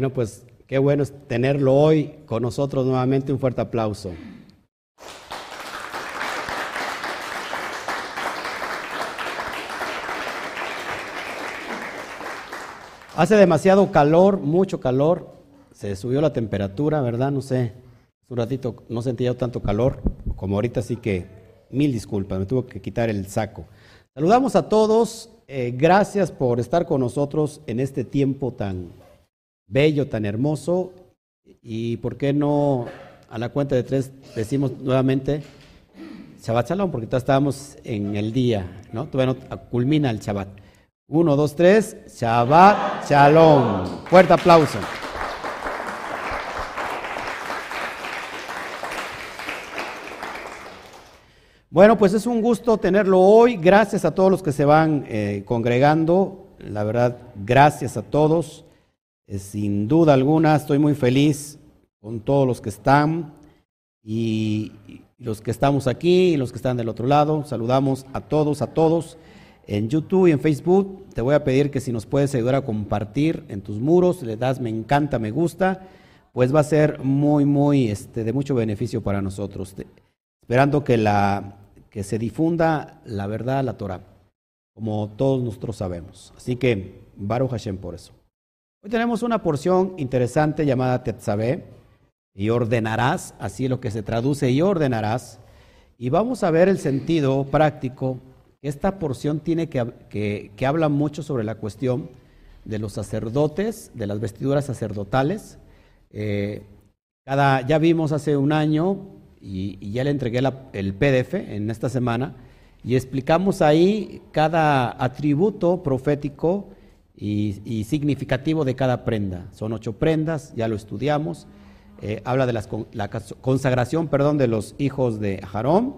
Bueno, pues qué bueno tenerlo hoy con nosotros nuevamente. Un fuerte aplauso. Hace demasiado calor, mucho calor. Se subió la temperatura, ¿verdad? No sé. Un ratito no sentía tanto calor como ahorita, así que mil disculpas, me tuve que quitar el saco. Saludamos a todos. Eh, gracias por estar con nosotros en este tiempo tan bello, tan hermoso. Y por qué no a la cuenta de tres decimos nuevamente Shabbat Shalom, porque todavía estábamos en el día, ¿no? Todavía no culmina el Shabbat. Uno, dos, tres, Shabbat Shalom. Fuerte aplauso. Bueno, pues es un gusto tenerlo hoy. Gracias a todos los que se van eh, congregando. La verdad, gracias a todos. Eh, sin duda alguna, estoy muy feliz con todos los que están y, los que estamos aquí y los que están del otro lado. Saludamos a todos, a todos en YouTube y en Facebook. Te voy a pedir que si nos puedes ayudar a compartir en tus muros, le das me encanta, me gusta, pues va a ser muy, muy este, de mucho beneficio para nosotros. esperando que, la, que se difunda la verdad, la Torah, como todos nosotros sabemos. Así que, Baruch Hashem por eso. Hoy tenemos una porción interesante llamada Tetzabé, y ordenarás, así es lo que se traduce, y ordenarás. Y vamos a ver el sentido práctico esta porción tiene que, que, habla mucho sobre la cuestión de los sacerdotes, de las vestiduras sacerdotales. Eh, cada, ya vimos hace un año y, ya le entregué el PDF en esta semana y explicamos ahí cada atributo profético y, significativo de cada prenda. Son ocho prendas, ya lo estudiamos. Eh, habla de la consagración perdón, de los hijos de Aarón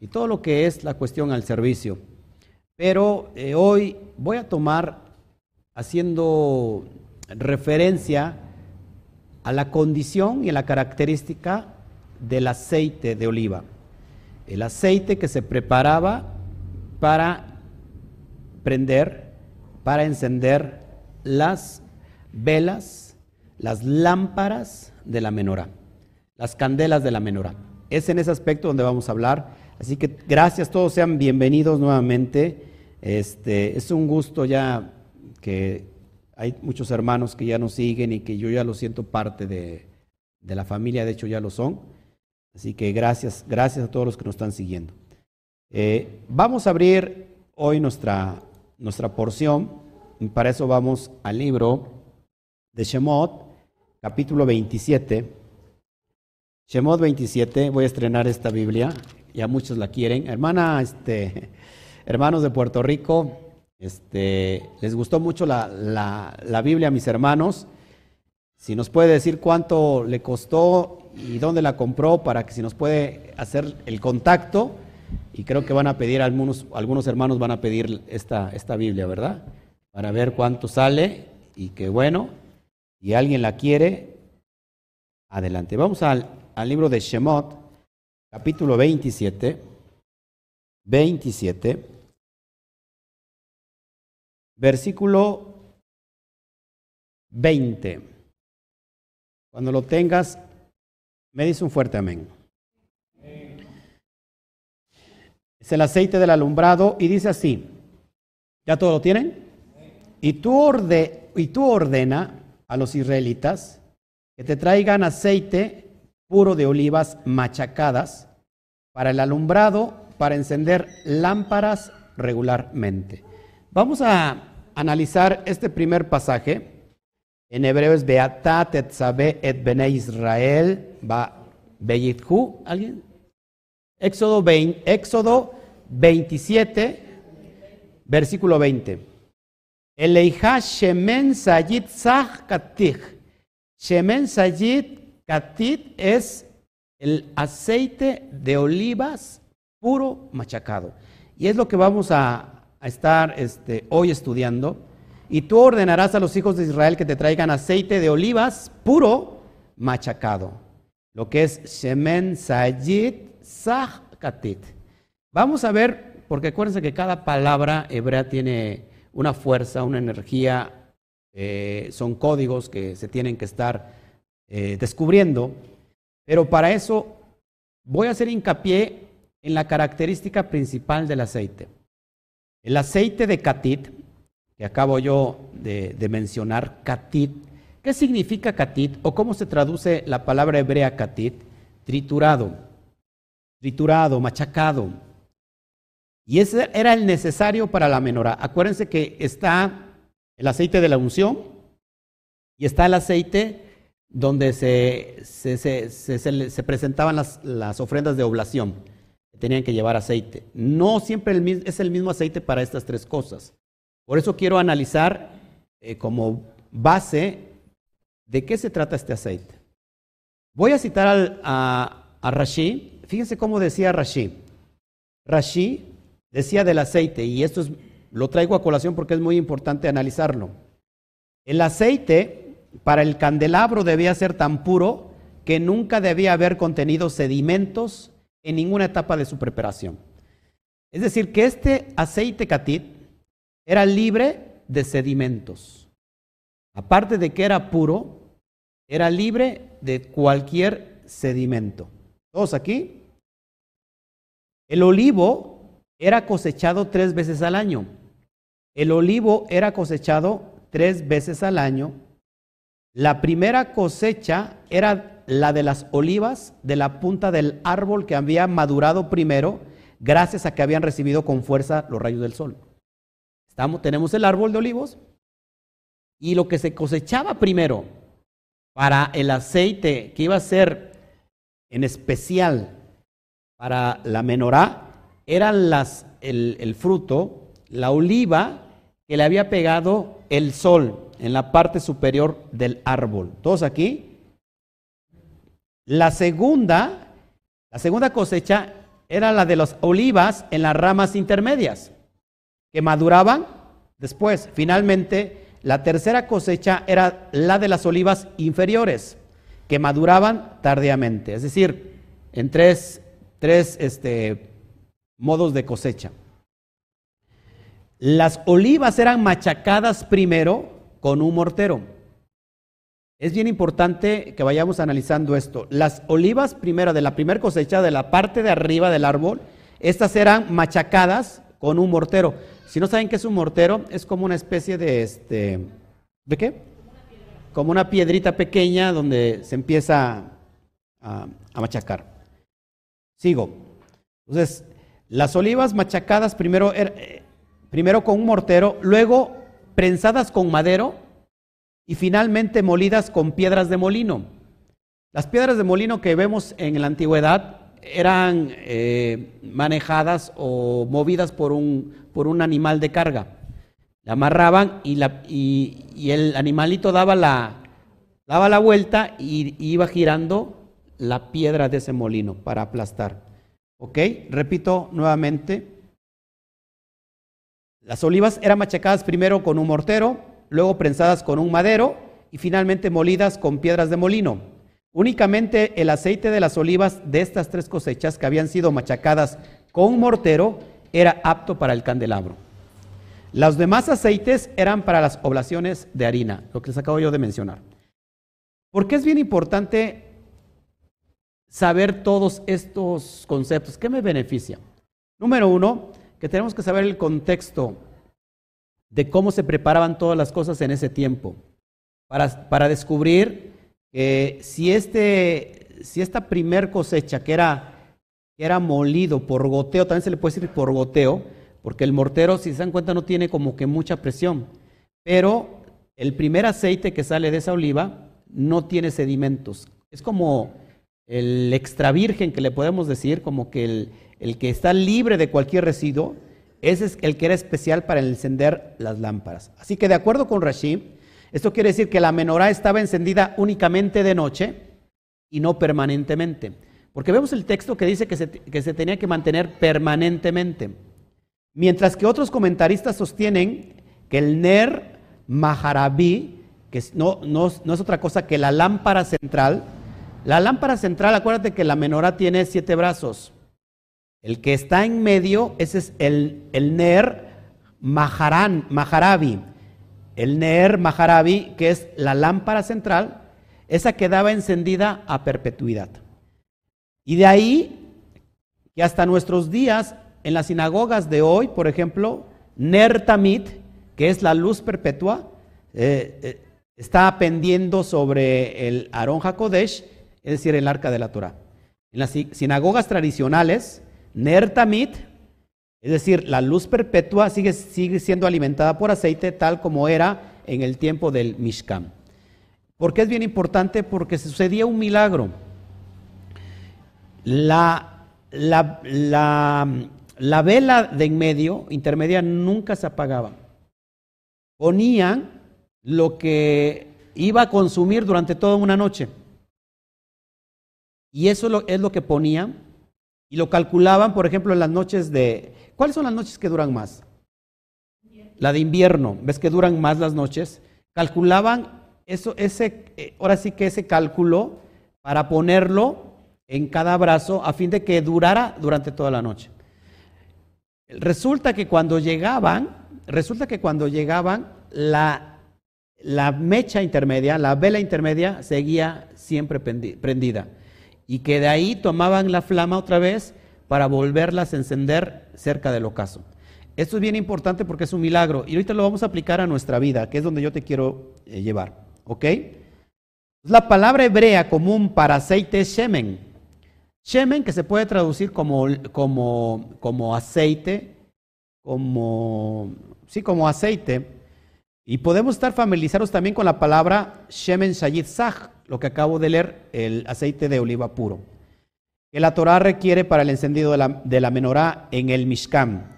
y todo lo que es la cuestión al servicio. Pero eh, hoy voy a tomar, haciendo referencia a la condición y a la característica del aceite de oliva. El aceite que se preparaba para prender, para encender las velas, las lámparas de la menorá, las candelas de la menorá. Es en ese aspecto donde vamos a hablar Así que gracias, todos sean bienvenidos nuevamente. Este, es un gusto ya que hay muchos hermanos que ya nos siguen y que yo ya lo siento parte de, la familia, de hecho ya lo son. Así que gracias, gracias a todos los que nos están siguiendo. Eh, vamos a abrir hoy nuestra, nuestra porción y para eso vamos al libro de Shemot, capítulo 27. Shemot 27, voy a estrenar esta Biblia ya muchos la quieren. Hermana, este, hermanos de Puerto Rico, este, les gustó mucho la, la, Biblia a mis hermanos. Si nos puede decir cuánto le costó y dónde la compró para que si nos puede hacer el contacto. Y creo que van a pedir, algunos, algunos hermanos van a pedir esta, esta Biblia, ¿verdad? Para ver cuánto sale y que bueno, y alguien la quiere, adelante. Vamos al, al libro de Shemot, capítulo 27, 27, versículo 20. Cuando lo tengas, me dice un fuerte amén. Es el aceite del alumbrado y dice así, ¿ya todo lo tienen? Y tú, ordena a los israelitas que te traigan aceite puro de olivas machacadas para el alumbrado, para encender lámparas regularmente. Vamos a analizar este primer pasaje. En hebreo es Beatat et Sabe et Bene Israel va Beyithu. ¿Alguien? Éxodo, 20, Éxodo 27, versículo 20. Eleija Shemen Sayit Zah. Shemen Sayit Catit es el aceite de olivas puro machacado. Y es lo que vamos a, estar este, hoy estudiando. Y tú ordenarás a los hijos de Israel que te traigan aceite de olivas puro machacado. Lo que es Shemen Sayit Sah Katit. Vamos a ver, porque acuérdense que cada palabra hebrea tiene una fuerza, una energía eh, son códigos que se tienen que estar eh, descubriendo, pero para eso voy a hacer hincapié en la característica principal del aceite. El aceite de catit, que acabo yo de, de mencionar, catit, ¿qué significa catit o cómo se traduce la palabra hebrea catit? Triturado, triturado, machacado. Y ese era el necesario para la menorá. Acuérdense que está el aceite de la unción y está el aceite donde se, se, se, se presentaban las, ofrendas de oblación. Tenían que llevar aceite. No siempre es el mismo aceite para estas tres cosas. Por eso quiero analizar eh, como base de qué se trata este aceite. Voy a citar a, a. Fíjense cómo decía Rashi. Rashi decía del aceite, y esto es, lo traigo a colación porque es muy importante analizarlo. El aceite para el candelabro debía ser tan puro que nunca debía haber contenido sedimentos en ninguna etapa de su preparación. Es decir, que este aceite catit era libre de sedimentos. Aparte de que era puro, era libre de cualquier sedimento. ¿Todos aquí? El olivo era cosechado tres veces al año. El olivo era cosechado tres veces al año. La primera cosecha era la de las olivas de la punta del árbol que había madurado primero gracias a que habían recibido con fuerza los rayos del sol. Estamos, tenemos el árbol de olivos y lo que se cosechaba primero para el aceite que iba a ser en especial para la menorá eran las, el, el fruto, la oliva que le había pegado el sol en la parte superior del árbol. ¿Todos aquí? La segunda, la segunda cosecha era la de las olivas en las ramas intermedias, que maduraban después. Finalmente, la tercera cosecha era la de las olivas inferiores, que maduraban tardíamente, es decir, en tres, tres este, modos de cosecha. Las olivas eran machacadas primero con un mortero. Es bien importante que vayamos analizando esto. Las olivas primero de la primera cosecha, de la parte de arriba del árbol, estas eran machacadas con un mortero. Si no saben qué es un mortero, es como una especie de este ¿de qué? Como una piedrita pequeña donde se empieza a, a machacar. Sigo. Entonces, las olivas machacadas primero, er, eh, primero con un mortero, luego prensadas con madero y finalmente molidas con piedras de molino. Las piedras de molino que vemos en la antigüedad eran eh, manejadas o movidas por un, por un, animal de carga. La amarraban y, la, y, el animalito daba la, daba la vuelta y iba girando la piedra de ese molino para aplastar. ¿Ok? Repito nuevamente. Las olivas eran machacadas primero con un mortero, luego prensadas con un madero y finalmente molidas con piedras de molino. Únicamente el aceite de las olivas de estas tres cosechas que habían sido machacadas con un mortero era apto para el candelabro. Los demás aceites eran para las oblaciones de harina, lo que les acabo yo de mencionar. ¿Por qué es bien importante saber todos estos conceptos. ¿Qué me beneficia? Número uno, que tenemos que saber el contexto de cómo se preparaban todas las cosas en ese tiempo, para, para descubrir que si, este, si esta primer cosecha, que era, que era molido por goteo, también se le puede decir por goteo, porque el mortero, si se dan cuenta, no tiene como que mucha presión, pero el primer aceite que sale de esa oliva no tiene sedimentos. Es como el extra virgen que le podemos decir, como que el, el que está libre de cualquier residuo, ese es el que era especial para encender las lámparas. Así que de acuerdo con Rashid, esto quiere decir que la menorá estaba encendida únicamente de noche y no permanentemente. Porque vemos el texto que dice que se, que se tenía que mantener permanentemente. Mientras que otros comentaristas sostienen que el Ner Maharabi, que no, no, no es otra cosa que la lámpara central, la lámpara central, acuérdate que la menorá tiene siete brazos. El que está en medio, ese es el, Ner Maharan, Maharabi. el Ner Maharabi, que es la lámpara central, esa quedaba encendida a perpetuidad. Y de ahí que hasta nuestros días, en las sinagogas de hoy, por ejemplo, Ner Tamit, que es la luz perpetua, eh, eh, está pendiendo sobre el Aarón HaKodesh, es decir, el arca de la Torah. En las sinagogas tradicionales, Ner Tamit, es decir, la luz perpetua sigue, siendo alimentada por aceite tal como era en el tiempo del Mishkan. ¿Por qué es bien importante? Porque sucedía un milagro. La, la, la, vela de en medio, intermedia, nunca se apagaba. Ponían lo que iba a consumir durante toda una noche. Y eso es lo que ponían y lo calculaban, por ejemplo, en las noches de... ¿Cuáles son las noches que duran más? La de invierno, ¿ves que duran más las noches? Calculaban eso, ese, eh, ahora sí que ese cálculo para ponerlo en cada brazo a fin de que durara durante toda la noche. Resulta que cuando llegaban, resulta que cuando llegaban, la, la mecha intermedia, la vela intermedia seguía siempre prendida y que de ahí tomaban la flama otra vez para volverlas a encender cerca del ocaso. Esto es bien importante porque es un milagro y ahorita lo vamos a aplicar a nuestra vida, que es donde yo te quiero eh, llevar. ¿Ok? La palabra hebrea común para aceite es shemen. Shemen que se puede traducir como, como, como aceite, como, sí, como aceite. Y podemos estar familiarizados también con la palabra shemen shayit sach, lo que acabo de leer, el aceite de oliva puro, que la Torah requiere para el encendido de la, menorá en el Mishkan.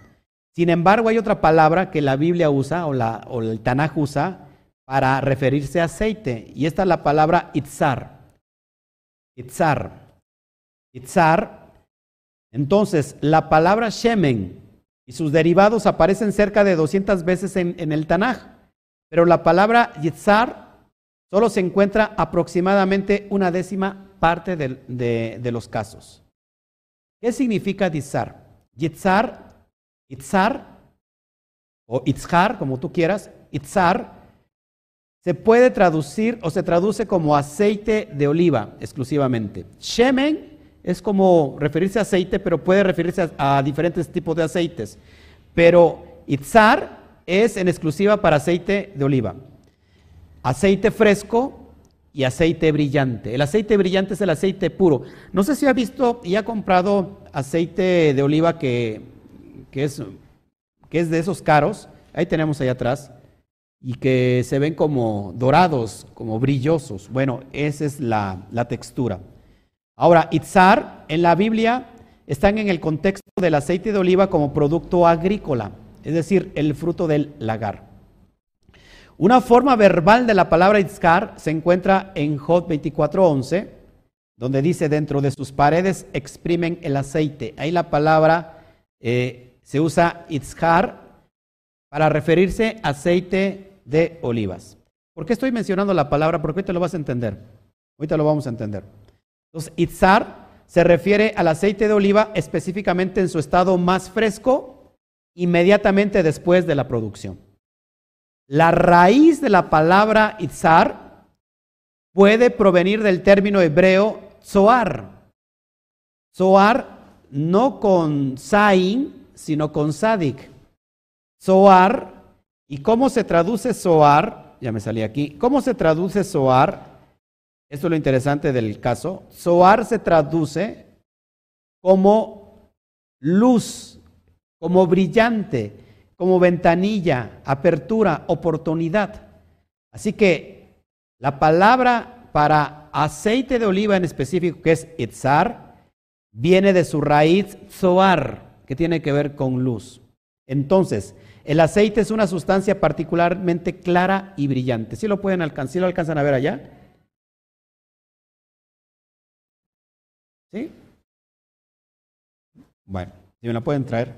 Sin embargo, hay otra palabra que la Biblia usa o, la, el Tanaj usa para referirse a aceite, y esta es la palabra itzar. Itzar. Itzar. Entonces, la palabra shemen y sus derivados aparecen cerca de 200 veces en, en el Tanaj, pero la palabra itzar Solo se encuentra aproximadamente una décima parte de, los casos. ¿Qué significa Dizar? Yitzar, Itzar, o Itzhar, como tú quieras, Itzar, se puede traducir o se traduce como aceite de oliva exclusivamente. Shemen es como referirse a aceite, pero puede referirse a, a diferentes tipos de aceites. Pero Itzar es en exclusiva para aceite de oliva aceite fresco y aceite brillante. El aceite brillante es el aceite puro. No sé si ha visto y ha comprado aceite de oliva que, es, que es de esos caros. Ahí tenemos ahí atrás. Y que se ven como dorados, como brillosos. Bueno, esa es la, la textura. Ahora, itzar en la Biblia están en el contexto del aceite de oliva como producto agrícola, es decir, el fruto del lagar. Una forma verbal de la palabra Itzkar se encuentra en Jod 24:11, donde dice, dentro de sus paredes exprimen el aceite. Ahí la palabra eh, se usa Itzkar para referirse a aceite de olivas. ¿Por qué estoy mencionando la palabra? Porque ahorita lo vas a entender. Ahorita lo vamos a entender. Entonces, Itzar se refiere al aceite de oliva específicamente en su estado más fresco, inmediatamente después de la producción. La raíz de la palabra itzar puede provenir del término hebreo zoar. Zoar no con sain, sino con sadik. Zoar, ¿y cómo se traduce zoar? Ya me salí aquí. ¿Cómo se traduce zoar? Esto es lo interesante del caso. Zoar se traduce como luz, como brillante como ventanilla, apertura, oportunidad. Así que la palabra para aceite de oliva en específico, que es itzar, viene de su raíz zoar, que tiene que ver con luz. Entonces, el aceite es una sustancia particularmente clara y brillante. ¿Sí lo pueden alcanzar? ¿Sí lo alcanzan a ver allá? ¿Sí? Bueno, si me la pueden traer,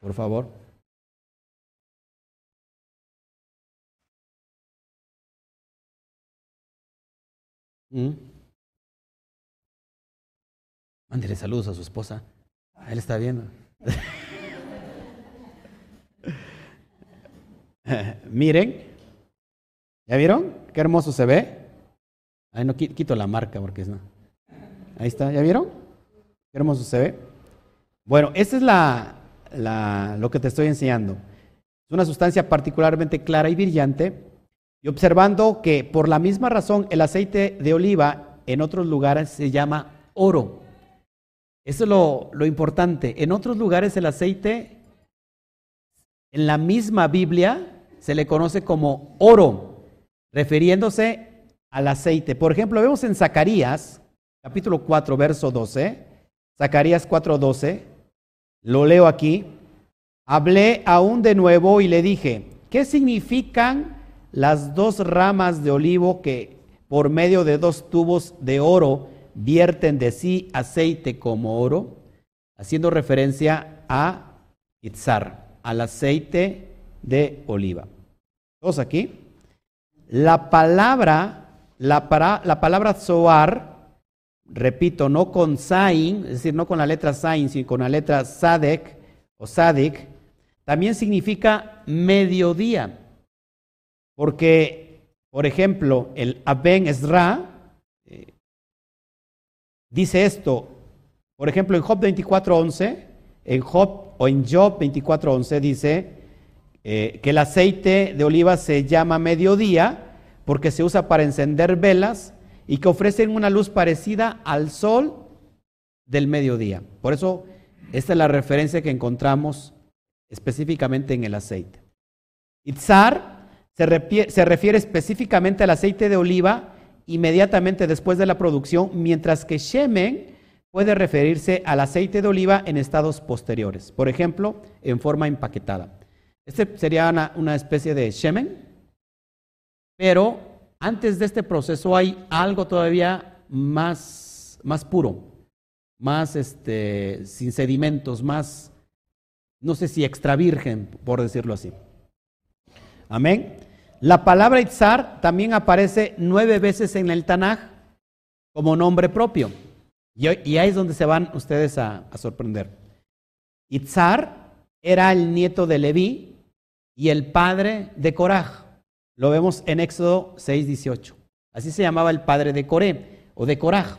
por favor. ¿Mm? Mándele saludos a su esposa. Él está viendo. Miren, ¿Ya vieron? Qué hermoso se ve. Ay, no quito la marca porque es no. Ahí está, ¿ya vieron? Qué hermoso se ve. Bueno, esta es la, la, lo que te estoy enseñando. Es una sustancia particularmente clara y brillante. Y observando que por la misma razón el aceite de oliva en otros lugares se llama oro. Eso es lo, importante. En otros lugares el aceite, en la misma Biblia, se le conoce como oro, refiriéndose al aceite. Por ejemplo, vemos en Zacarías, capítulo 4, verso 12, Zacarías 4, 12, lo leo aquí, hablé aún de nuevo y le dije, ¿qué significan las dos ramas de olivo que por medio de dos tubos de oro vierten de sí aceite como oro, haciendo referencia a Itzar, al aceite de oliva. ¿Todos aquí? La palabra, la, para, la palabra Zoar, repito, no con Sain, es decir, no con la letra Sain, sino con la letra Sadek o Sadik, también significa mediodía. Porque, por ejemplo, el Aben Ezra, dice esto, por ejemplo, en Job 24.11, en Job o en Job 24.11 dice eh, que el aceite de oliva se llama mediodía porque se usa para encender velas y que ofrecen una luz parecida al sol del mediodía. Por eso, esta es la referencia que encontramos específicamente en el aceite. Itzar se refiere, específicamente al aceite de oliva inmediatamente después de la producción, mientras que Shemen puede referirse al aceite de oliva en estados posteriores, por ejemplo, en forma empaquetada. Este sería una, especie de Shemen, pero antes de este proceso hay algo todavía más, más puro, más este, sin sedimentos, más, no sé si extra virgen, por decirlo así. Amén. La palabra Itzar también aparece nueve veces en el Tanaj como nombre propio. Y, ahí es donde se van ustedes a, sorprender. Itzar era el nieto de Leví y el padre de Coraj. Lo vemos en Éxodo 6:18. Así se llamaba el padre de Coré o de Coraj.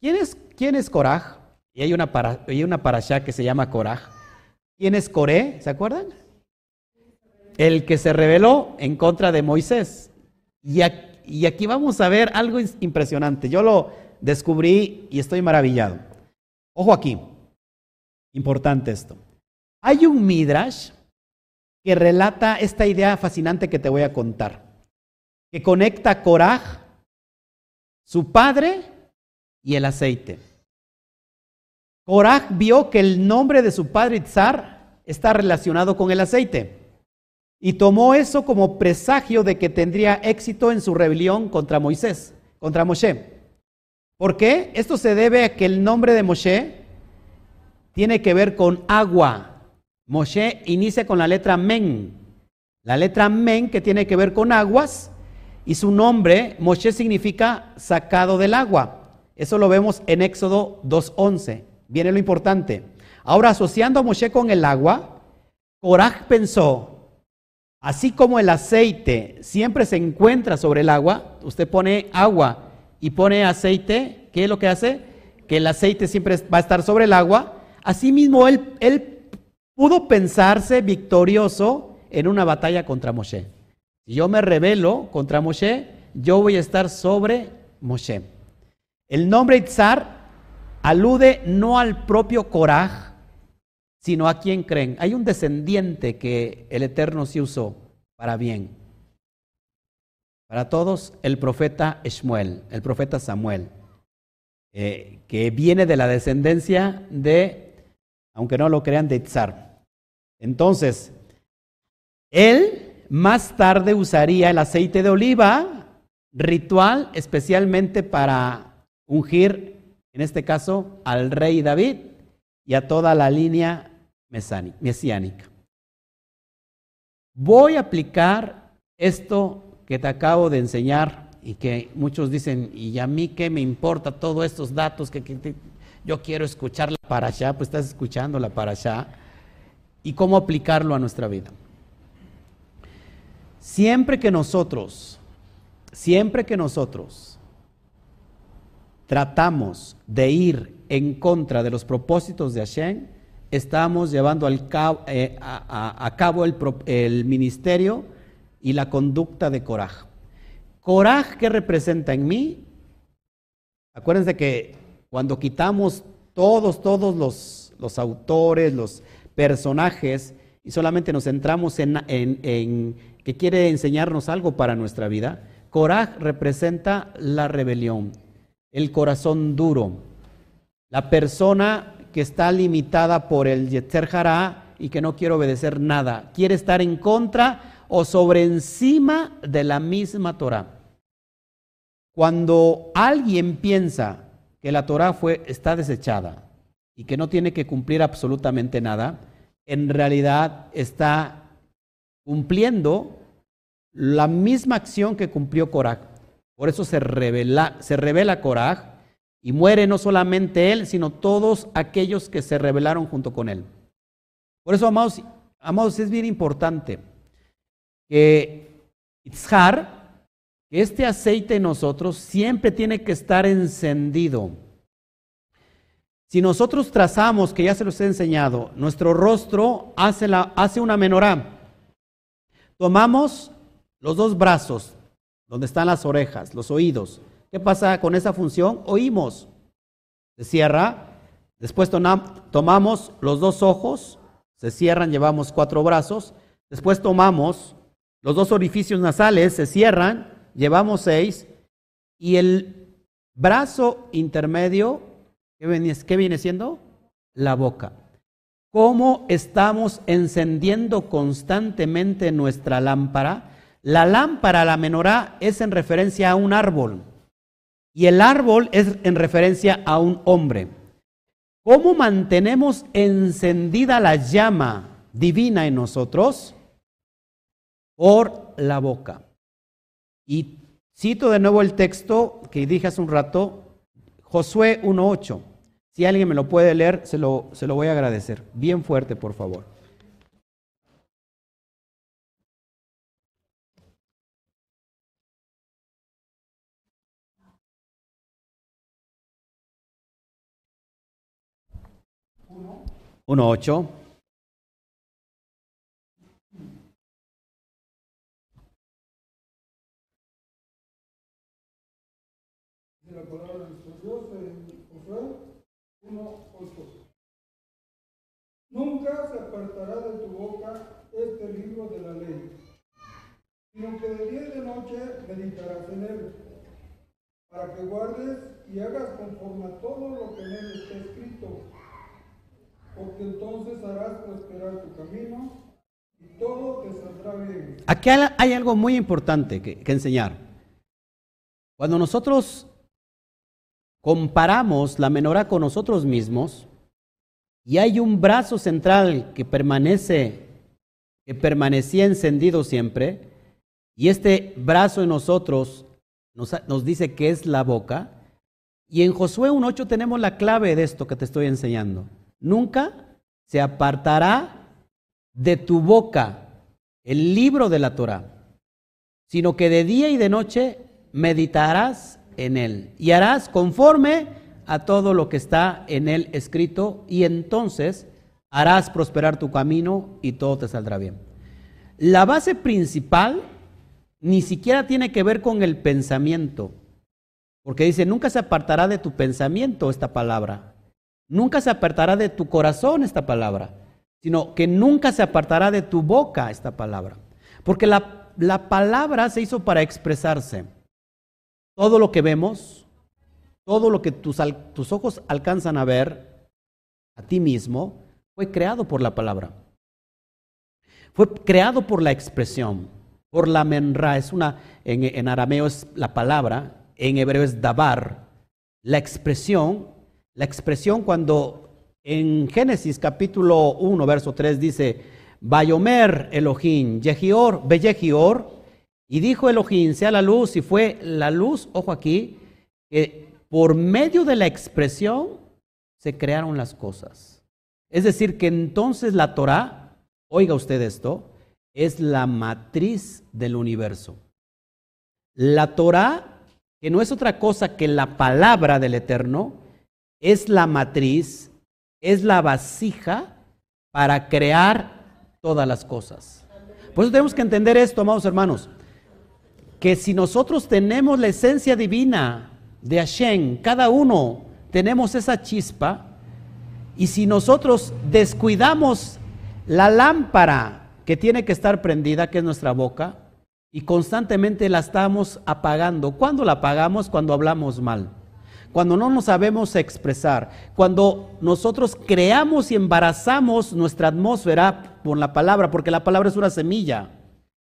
¿Quién es, quién es Coraj? Y hay una, para, hay una parasha que se llama Coraj. ¿Quién es Coré? ¿Se acuerdan? El que se rebeló en contra de Moisés. Y aquí, vamos a ver algo impresionante. Yo lo descubrí y estoy maravillado. Ojo aquí, importante esto. Hay un Midrash que relata esta idea fascinante que te voy a contar, que conecta a Korah, su padre y el aceite. Korah vio que el nombre de su padre Itzar está relacionado con el aceite y tomó eso como presagio de que tendría éxito en su rebelión contra Moisés, contra Moshe. ¿Por qué? Esto se debe a que el nombre de Moshe tiene que ver con agua. Moshe inicia con la letra Men. La letra Men que tiene que ver con aguas y su nombre, Moshe significa sacado del agua. Eso lo vemos en Éxodo 2.11. Viene lo importante. Ahora, asociando a Moshe con el agua, Coraj pensó, Así como el aceite siempre se encuentra sobre el agua, usted pone agua y pone aceite, ¿qué es lo que hace? Que el aceite siempre va a estar sobre el agua. Asimismo, él, pudo pensarse victorioso en una batalla contra Moshe. Yo me rebelo contra Moshe, yo voy a estar sobre Moshe. El nombre Itzar alude no al propio Coraj, sino a quién creen. Hay un descendiente que el Eterno sí usó para bien. Para todos, el profeta Shmuel, el profeta Samuel, eh, que viene de la descendencia de, aunque no lo crean, de Itzar. Entonces, él más tarde usaría el aceite de oliva ritual especialmente para ungir, en este caso, al rey David y a toda la línea mesiánica. Voy a aplicar esto que te acabo de enseñar y que muchos dicen, ¿y a mí qué me importa todos estos datos que, yo quiero escuchar la para allá? Pues estás escuchando la para allá. ¿Y cómo aplicarlo a nuestra vida? Siempre que nosotros siempre que nosotros tratamos de ir en contra de los propósitos de Hashem, estamos llevando al cabo, eh, a, cabo el, ministerio y la conducta de Coraj. Coraj, ¿qué representa en mí? Acuérdense que cuando quitamos todos, todos los, autores, los personajes, y solamente nos centramos en, en, que quiere enseñarnos algo para nuestra vida, Coraj representa la rebelión, el corazón duro, la persona que está limitada por el Yetzer Hará y que no quiere obedecer nada, quiere estar en contra o sobre encima de la misma Torah. Cuando alguien piensa que la Torah fue, está desechada y que no tiene que cumplir absolutamente nada, en realidad está cumpliendo la misma acción que cumplió Coraj. Por eso se revela, se revela Coraj y muere no solamente él, sino todos aquellos que se rebelaron junto con él. Por eso, amados, amados es bien importante que Itzhar, que este aceite en nosotros siempre tiene que estar encendido. Si nosotros trazamos, que ya se los he enseñado, nuestro rostro hace, hace una menorá. Tomamos los dos brazos, donde están las orejas, los oídos. ¿Qué pasa con esa función? Oímos. Se cierra. Después tomamos los dos ojos, se cierran, llevamos cuatro brazos. Después tomamos los dos orificios nasales, se cierran, llevamos seis. Y el brazo intermedio, ¿qué viene, siendo? La boca. ¿Cómo estamos encendiendo constantemente nuestra lámpara? La lámpara, la menorá, es en referencia a un árbol. Y el árbol es en referencia a un hombre. ¿Cómo mantenemos encendida la llama divina en nosotros? Por la boca. Y cito de nuevo el texto que dije hace un rato, Josué 1.8. Si alguien me lo puede leer, se lo, se lo voy a agradecer. Bien fuerte, por favor. 8. Nunca se apartará de tu boca este libro de la ley, sino que de día y de noche meditarás en él, para que guardes y hagas conforme a todo lo que en porque entonces harás prosperar tu camino y todo te saldrá bien. Aquí hay algo muy importante que, enseñar. Cuando nosotros comparamos la menorá con nosotros mismos y hay un brazo central que permanece, que permanecía encendido siempre, y este brazo en nosotros nos, nos dice que es la boca, y en Josué 1.8 tenemos la clave de esto que te estoy enseñando. Nunca se apartará de tu boca el libro de la Torah, sino que de día y de noche meditarás en él y harás conforme a todo lo que está en él escrito y entonces harás prosperar tu camino y todo te saldrá bien. La base principal ni siquiera tiene que ver con el pensamiento, porque dice, nunca se apartará de tu pensamiento esta palabra, nunca se apartará de tu corazón esta palabra, sino que nunca se apartará de tu boca esta palabra, porque la, la palabra se hizo para expresarse. Todo lo que vemos, todo lo que tus, tus ojos alcanzan a ver a ti mismo, fue creado por la palabra. Fue creado por la expresión, por la menra. Es una, en, en arameo es la palabra, en hebreo es dabar. La expresión, la expresión cuando en Génesis capítulo 1, verso 3 dice, Bayomer Elohim, Yehior, Beyehior, y dijo Elohim, sea la luz, y fue la luz, ojo aquí, que por medio de la expresión se crearon las cosas. Es decir, que entonces la Torah, oiga usted esto, es la matriz del universo. La Torah, que no es otra cosa que la palabra del Eterno, es la matriz, es la vasija para crear todas las cosas. Por eso tenemos que entender esto, amados hermanos, que si nosotros tenemos la esencia divina de Hashem, cada uno tenemos esa chispa, y si nosotros descuidamos la lámpara que tiene que estar prendida, que es nuestra boca, y constantemente la estamos apagando, ¿cuándo la apagamos? Cuando hablamos mal cuando no nos sabemos expresar, cuando nosotros creamos y embarazamos nuestra atmósfera con la palabra, porque la palabra es una semilla.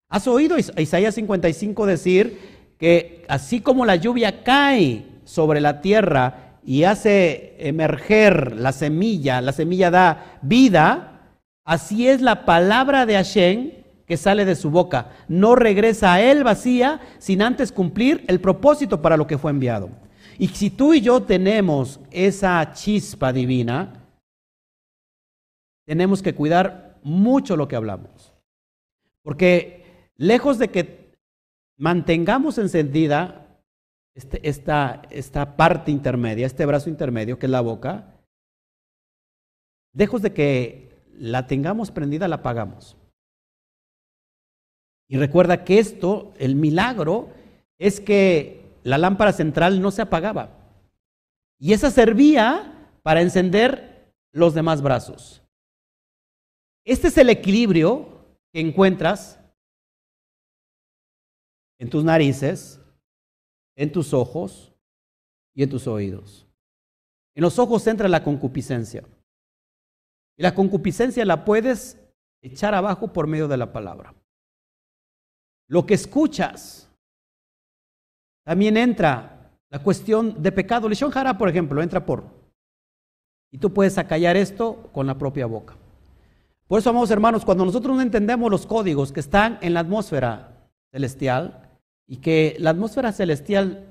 ¿Has oído Isaías 55 decir que así como la lluvia cae sobre la tierra y hace emerger la semilla, la semilla da vida, así es la palabra de Hashem que sale de su boca. No regresa a él vacía sin antes cumplir el propósito para lo que fue enviado. Y si tú y yo tenemos esa chispa divina, tenemos que cuidar mucho lo que hablamos. Porque lejos de que mantengamos encendida este, esta, esta parte intermedia, este brazo intermedio que es la boca, lejos de que la tengamos prendida, la apagamos. Y recuerda que esto, el milagro, es que la lámpara central no se apagaba. Y esa servía para encender los demás brazos. Este es el equilibrio que encuentras en tus narices, en tus ojos y en tus oídos. En los ojos entra la concupiscencia. Y la concupiscencia la puedes echar abajo por medio de la palabra. Lo que escuchas también entra la cuestión de pecado. Lishon Jara, por ejemplo, entra por. Y tú puedes acallar esto con la propia boca. Por eso, amados hermanos, cuando nosotros no entendemos los códigos que están en la atmósfera celestial y que la atmósfera celestial,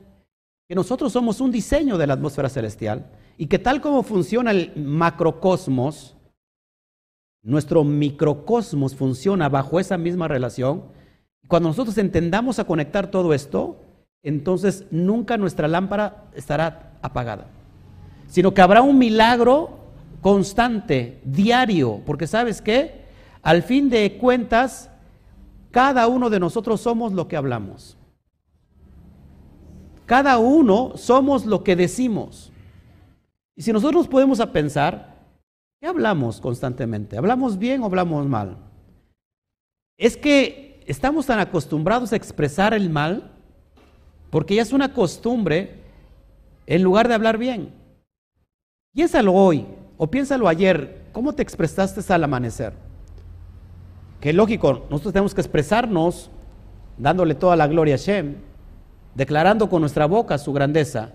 que nosotros somos un diseño de la atmósfera celestial y que tal como funciona el macrocosmos, nuestro microcosmos funciona bajo esa misma relación. Cuando nosotros entendamos a conectar todo esto, entonces nunca nuestra lámpara estará apagada, sino que habrá un milagro constante, diario, porque sabes qué, al fin de cuentas, cada uno de nosotros somos lo que hablamos. Cada uno somos lo que decimos. Y si nosotros podemos a pensar, ¿qué hablamos constantemente? ¿Hablamos bien o hablamos mal? Es que estamos tan acostumbrados a expresar el mal porque ya es una costumbre en lugar de hablar bien. Piénsalo hoy o piénsalo ayer, ¿cómo te expresaste al amanecer? Que lógico, nosotros tenemos que expresarnos dándole toda la gloria a Shem, declarando con nuestra boca su grandeza,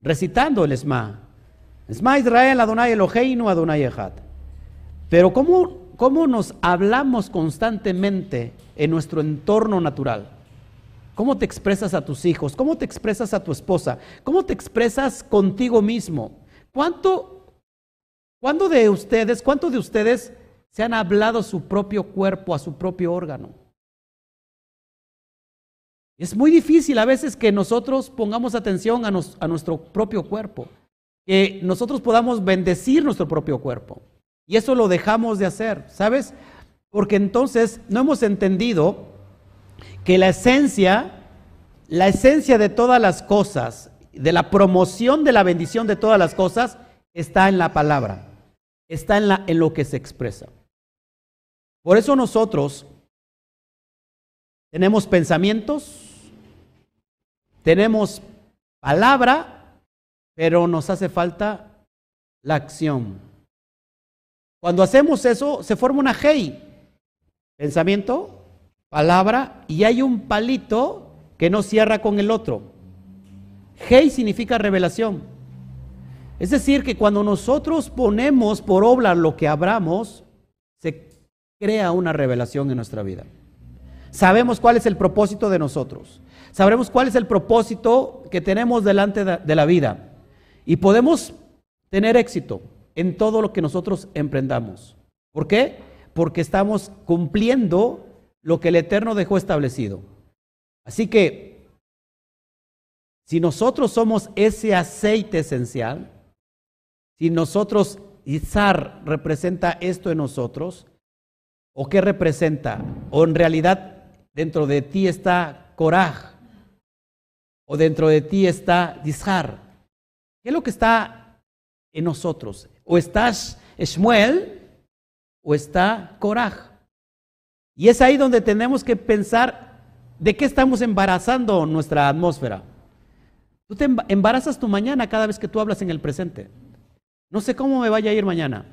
recitando el Esma. Esma Israel, Adonai Eloheinu, Adonai Echad. Pero ¿cómo, ¿cómo nos hablamos constantemente en nuestro entorno natural? ¿Cómo te expresas a tus hijos? ¿Cómo te expresas a tu esposa? ¿Cómo te expresas contigo mismo? ¿Cuánto, ¿Cuándo de ustedes, cuánto de ustedes se han hablado su propio cuerpo, a su propio órgano? Es muy difícil a veces que nosotros pongamos atención a nuestro propio cuerpo, que nosotros podamos bendecir nuestro propio cuerpo. Y eso lo dejamos de hacer, ¿sabes? Porque entonces no hemos entendido que la esencia, la esencia de todas las cosas, de la promoción de la bendición de todas las cosas, está en la palabra, está en, la, en lo que se expresa. Por eso nosotros tenemos pensamientos, tenemos palabra, pero nos hace falta la acción. Cuando hacemos eso, se forma una hey. Pensamiento, palabra y hay un palito que no cierra con el otro. Hei significa revelación. Es decir, que cuando nosotros ponemos por obra lo que abramos, se crea una revelación en nuestra vida. Sabemos cuál es el propósito de nosotros. Sabremos cuál es el propósito que tenemos delante de la vida. Y podemos tener éxito en todo lo que nosotros emprendamos. ¿Por qué? Porque estamos cumpliendo lo que el Eterno dejó establecido. Así que Si nosotros somos ese aceite esencial, si nosotros, Izar representa esto en nosotros, ¿o qué representa? ¿O en realidad dentro de ti está Koraj? ¿O dentro de ti está Dizar? ¿Qué es lo que está en nosotros? ¿O estás Shmuel o está Koraj? Y es ahí donde tenemos que pensar de qué estamos embarazando nuestra atmósfera. Tú te embarazas tu mañana cada vez que tú hablas en el presente. No sé cómo me vaya a ir mañana.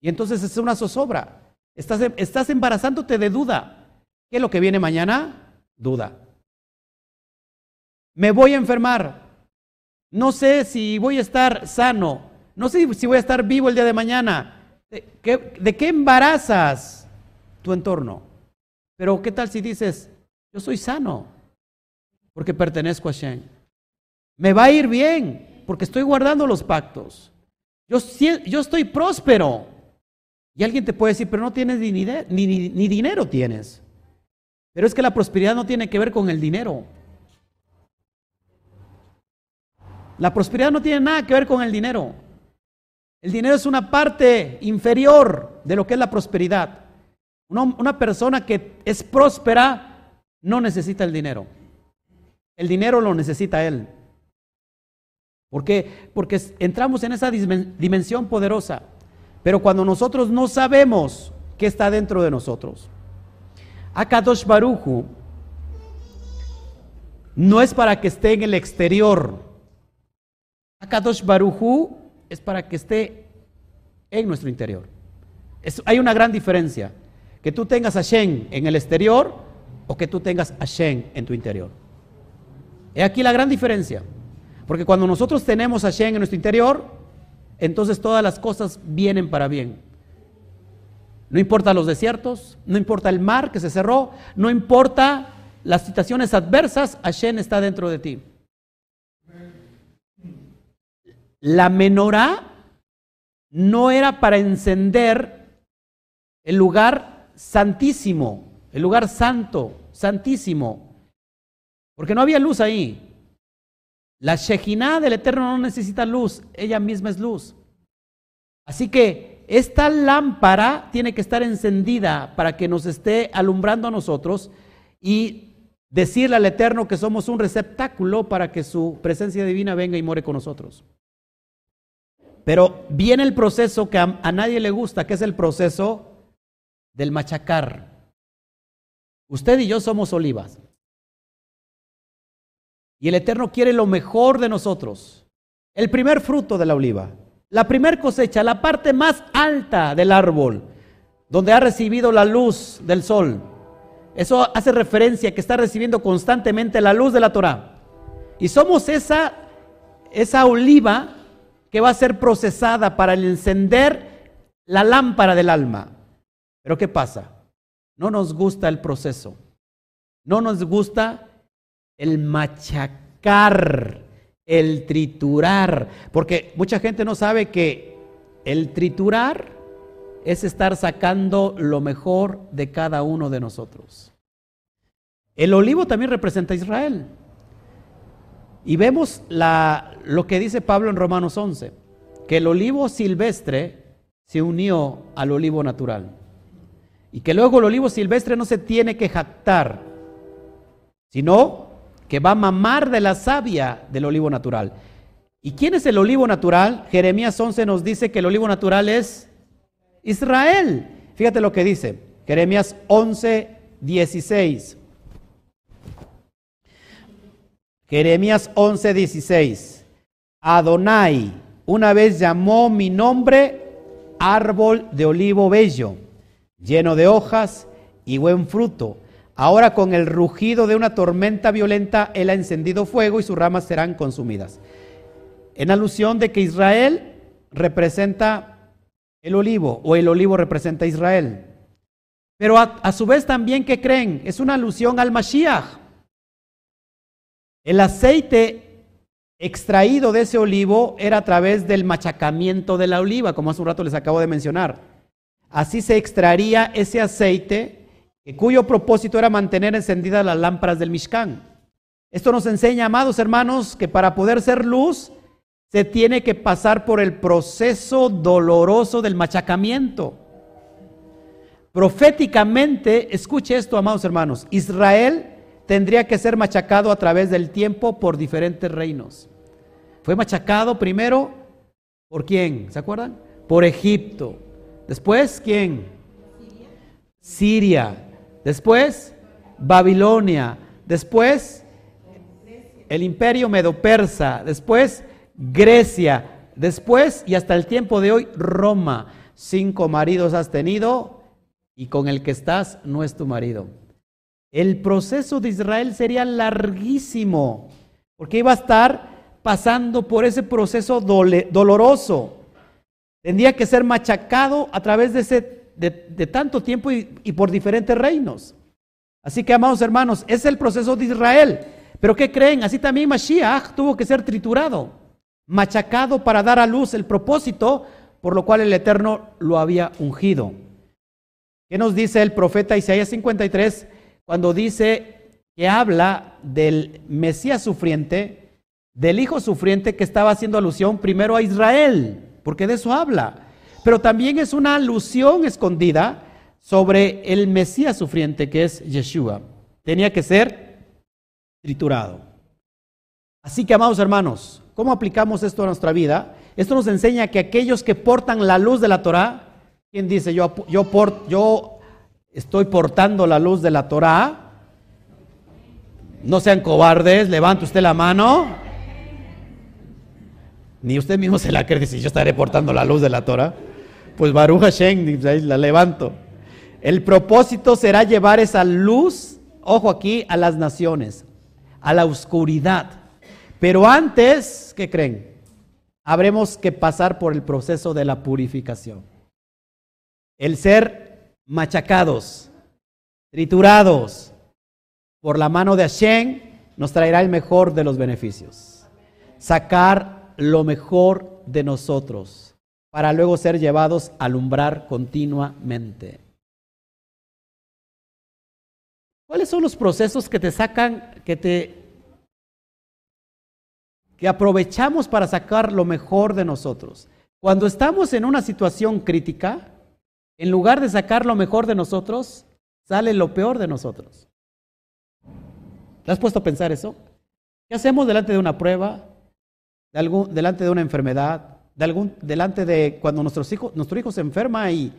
Y entonces es una zozobra. Estás, estás embarazándote de duda. ¿Qué es lo que viene mañana? Duda. Me voy a enfermar. No sé si voy a estar sano. No sé si voy a estar vivo el día de mañana. ¿De qué, de qué embarazas tu entorno? Pero ¿qué tal si dices, yo soy sano porque pertenezco a Shen? Me va a ir bien porque estoy guardando los pactos. Yo, yo estoy próspero. Y alguien te puede decir, pero no tienes ni, ni dinero tienes. Pero es que la prosperidad no tiene que ver con el dinero. La prosperidad no tiene nada que ver con el dinero. El dinero es una parte inferior de lo que es la prosperidad. Una, persona que es próspera no necesita el dinero. El dinero lo necesita él. ¿Por qué? Porque entramos en esa dimensión poderosa. Pero cuando nosotros no sabemos qué está dentro de nosotros. Akadosh Baruju no es para que esté en el exterior. Akadosh Baruju es para que esté en nuestro interior. hay una gran diferencia. Que tú tengas a Shen en el exterior o que tú tengas a Shen en tu interior. He aquí la gran diferencia. Porque cuando nosotros tenemos a Shen en nuestro interior, entonces todas las cosas vienen para bien. No importa los desiertos, no importa el mar que se cerró, no importa las situaciones adversas, Hashem está dentro de ti. La menorá no era para encender el lugar santísimo, el lugar santo, santísimo, porque no había luz ahí. La Shejinah del Eterno no necesita luz, ella misma es luz. Así que esta lámpara tiene que estar encendida para que nos esté alumbrando a nosotros y decirle al Eterno que somos un receptáculo para que su presencia divina venga y more con nosotros. Pero viene el proceso que a nadie le gusta, que es el proceso del machacar. Usted y yo somos olivas. Y el Eterno quiere lo mejor de nosotros. El primer fruto de la oliva, la primer cosecha, la parte más alta del árbol, donde ha recibido la luz del sol. Eso hace referencia a que está recibiendo constantemente la luz de la Torah. Y somos esa, esa oliva que va a ser procesada para encender la lámpara del alma. Pero ¿qué pasa? No nos gusta el proceso. No nos gusta el machacar, el triturar, porque mucha gente no sabe que el triturar es estar sacando lo mejor de cada uno de nosotros. El olivo también representa a Israel. Y vemos la, lo que dice Pablo en Romanos 11, que el olivo silvestre se unió al olivo natural. Y que luego el olivo silvestre no se tiene que jactar, sino que va a mamar de la savia del olivo natural. ¿Y quién es el olivo natural? Jeremías 11 nos dice que el olivo natural es Israel. Fíjate lo que dice. Jeremías 11, 16. Jeremías 11, 16. Adonai una vez llamó mi nombre árbol de olivo bello, lleno de hojas y buen fruto Ahora con el rugido de una tormenta violenta, él ha encendido fuego y sus ramas serán consumidas. En alusión de que Israel representa el olivo o el olivo representa a Israel. Pero a, su vez también, ¿qué creen? Es una alusión al Mashiach. El aceite extraído de ese olivo era a través del machacamiento de la oliva, como hace un rato les acabo de mencionar. Así se extraería ese aceite cuyo propósito era mantener encendidas las lámparas del Mishkan. Esto nos enseña, amados hermanos, que para poder ser luz se tiene que pasar por el proceso doloroso del machacamiento. Proféticamente, escuche esto, amados hermanos, Israel tendría que ser machacado a través del tiempo por diferentes reinos. Fue machacado primero por quién, ¿se acuerdan? Por Egipto. Después, ¿quién? Siria. Después, Babilonia. Después, el imperio medo-persa. Después, Grecia. Después, y hasta el tiempo de hoy, Roma. Cinco maridos has tenido y con el que estás no es tu marido. El proceso de Israel sería larguísimo, porque iba a estar pasando por ese proceso doloroso. Tendría que ser machacado a través de, ese, de, tanto tiempo y, y, por diferentes reinos. Así que, amados hermanos, es el proceso de Israel. Pero ¿qué creen? Así también Mashiach tuvo que ser triturado, machacado para dar a luz el propósito por lo cual el Eterno lo había ungido. ¿Qué nos dice el profeta Isaías 53 cuando dice que habla del Mesías sufriente, del Hijo sufriente que estaba haciendo alusión primero a Israel? Porque de eso habla. Pero también es una alusión escondida sobre el Mesías sufriente que es Yeshua. Tenía que ser triturado. Así que, amados hermanos, ¿cómo aplicamos esto a nuestra vida? Esto nos enseña que aquellos que portan la luz de la Torah, ¿quién dice yo, yo, yo estoy portando la luz de la Torah? No sean cobardes, levante usted la mano. Ni usted mismo se la cree si yo estaré portando la luz de la Torah. Pues Baruch Hashem, la levanto. El propósito será llevar esa luz, ojo aquí, a las naciones, a la oscuridad. Pero antes, ¿qué creen? Habremos que pasar por el proceso de la purificación. El ser machacados, triturados por la mano de Hashem nos traerá el mejor de los beneficios. Sacar lo mejor de nosotros para luego ser llevados a alumbrar continuamente. ¿Cuáles son los procesos que te sacan, que te que aprovechamos para sacar lo mejor de nosotros? Cuando estamos en una situación crítica, en lugar de sacar lo mejor de nosotros, sale lo peor de nosotros. ¿Te has puesto a pensar eso? ¿Qué hacemos delante de una prueba? De algún, delante de una enfermedad? De algún, delante de cuando nuestros hijos, nuestro hijo se enferma y,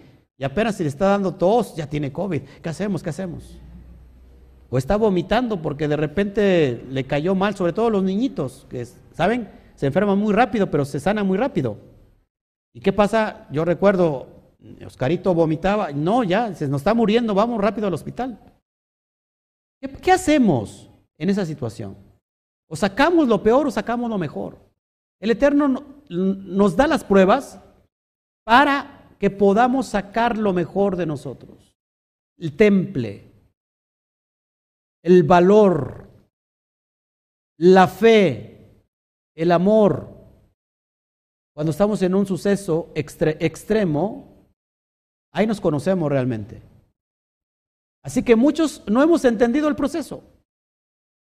apenas si le está dando tos, ya tiene COVID. ¿Qué hacemos? ¿Qué hacemos? o está vomitando porque de repente le cayó mal, sobre todo los niñitos, que saben, se enferman muy rápido, pero se sanan muy rápido. ¿Y qué pasa? Yo recuerdo, Oscarito vomitaba, no, ya, se nos está muriendo, vamos rápido al hospital. ¿Qué, hacemos en esa situación? ¿O sacamos lo peor o sacamos lo mejor? El Eterno nos da las pruebas para que podamos sacar lo mejor de nosotros. El temple, el valor, la fe, el amor. Cuando estamos en un suceso extremo, ahí nos conocemos realmente. Así que muchos no hemos entendido el proceso.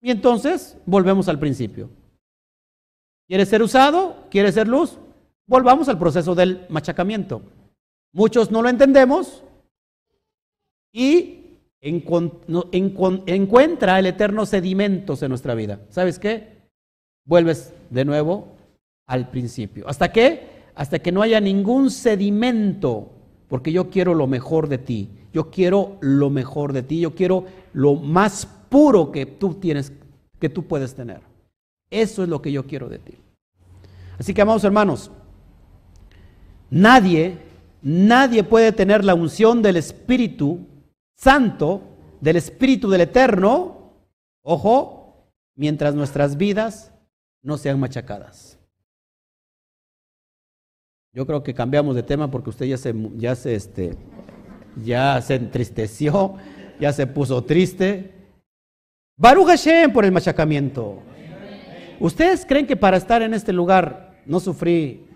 Y entonces volvemos al principio. ¿Quieres ser usado? ¿Quieres ser luz? Volvamos al proceso del machacamiento. Muchos no lo entendemos y encuentra el eterno sedimentos en nuestra vida. ¿Sabes qué? Vuelves de nuevo al principio. ¿Hasta qué? Hasta que no haya ningún sedimento, porque yo quiero lo mejor de ti. Yo quiero lo mejor de ti. Yo quiero lo más puro que tú tienes, que tú puedes tener. Eso es lo que yo quiero de ti. Así que, amados hermanos, nadie, nadie puede tener la unción del Espíritu Santo, del Espíritu del Eterno, ojo, mientras nuestras vidas no sean machacadas. Yo creo que cambiamos de tema porque usted ya se, ya se, este, ya se entristeció, ya se puso triste. Baruch Hashem por el machacamiento. ¿Ustedes creen que para estar en este lugar no sufrí?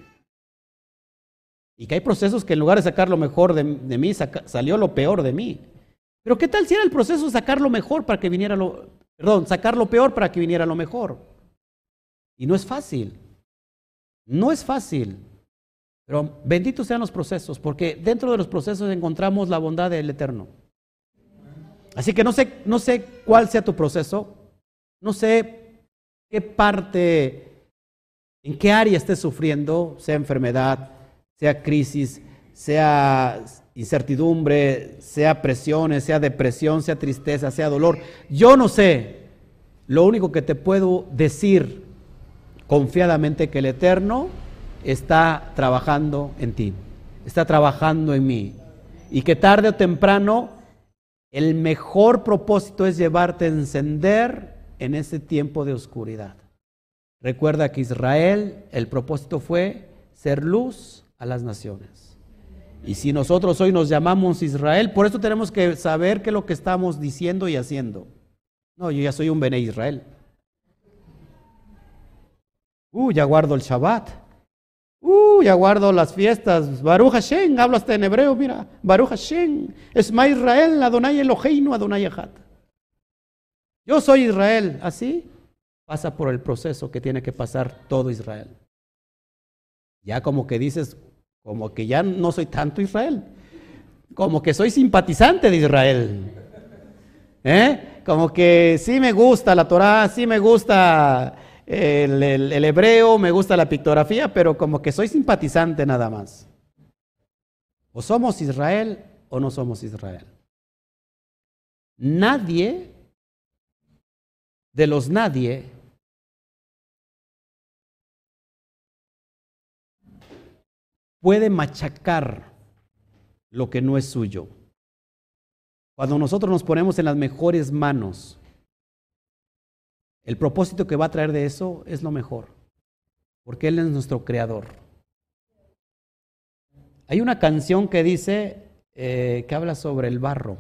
Y que hay procesos que en lugar de sacar lo mejor de, mí, salió lo peor de mí. Pero ¿qué tal si era el proceso sacar lo mejor para que viniera lo... Perdón, sacar lo peor para que viniera lo mejor. Y no es fácil. No es fácil. Pero benditos sean los procesos, porque dentro de los procesos encontramos la bondad del Eterno. Así que no sé, no sé cuál sea tu proceso, no sé qué parte, en qué área estés sufriendo, sea enfermedad, sea crisis, sea incertidumbre, sea presiones, sea depresión, sea tristeza, sea dolor. Yo no sé. Lo único que te puedo decir confiadamente que el Eterno está trabajando en ti, está trabajando en mí. Y que tarde o temprano el mejor propósito es llevarte a encender en ese tiempo de oscuridad. Recuerda que Israel, el propósito fue ser luz a las naciones. Y si nosotros hoy nos llamamos Israel, por eso tenemos que saber qué es lo que estamos diciendo y haciendo. No, yo ya soy un Bene Israel. Uh, ya guardo el Shabbat. Uh, ya guardo las fiestas. Baruch Hashem, hablo hasta en hebreo, mira. Baruch Hashem. Esma Israel, Adonai Eloheinu, Adonai Echad. Yo soy Israel. Así pasa por el proceso que tiene que pasar todo Israel. Ya como que dices, como que ya no soy tanto Israel. Como que soy simpatizante de Israel. ¿Eh? Como que sí me gusta la Torah, sí me gusta el, hebreo, me gusta la pictografía, pero como que soy simpatizante nada más. O somos Israel o no somos Israel. Nadie de los nadie puede machacar lo que no es suyo. Cuando nosotros nos ponemos en las mejores manos el propósito que va a traer de eso es lo mejor, porque Él es nuestro creador. Hay una canción que dice, eh, que habla sobre el barro,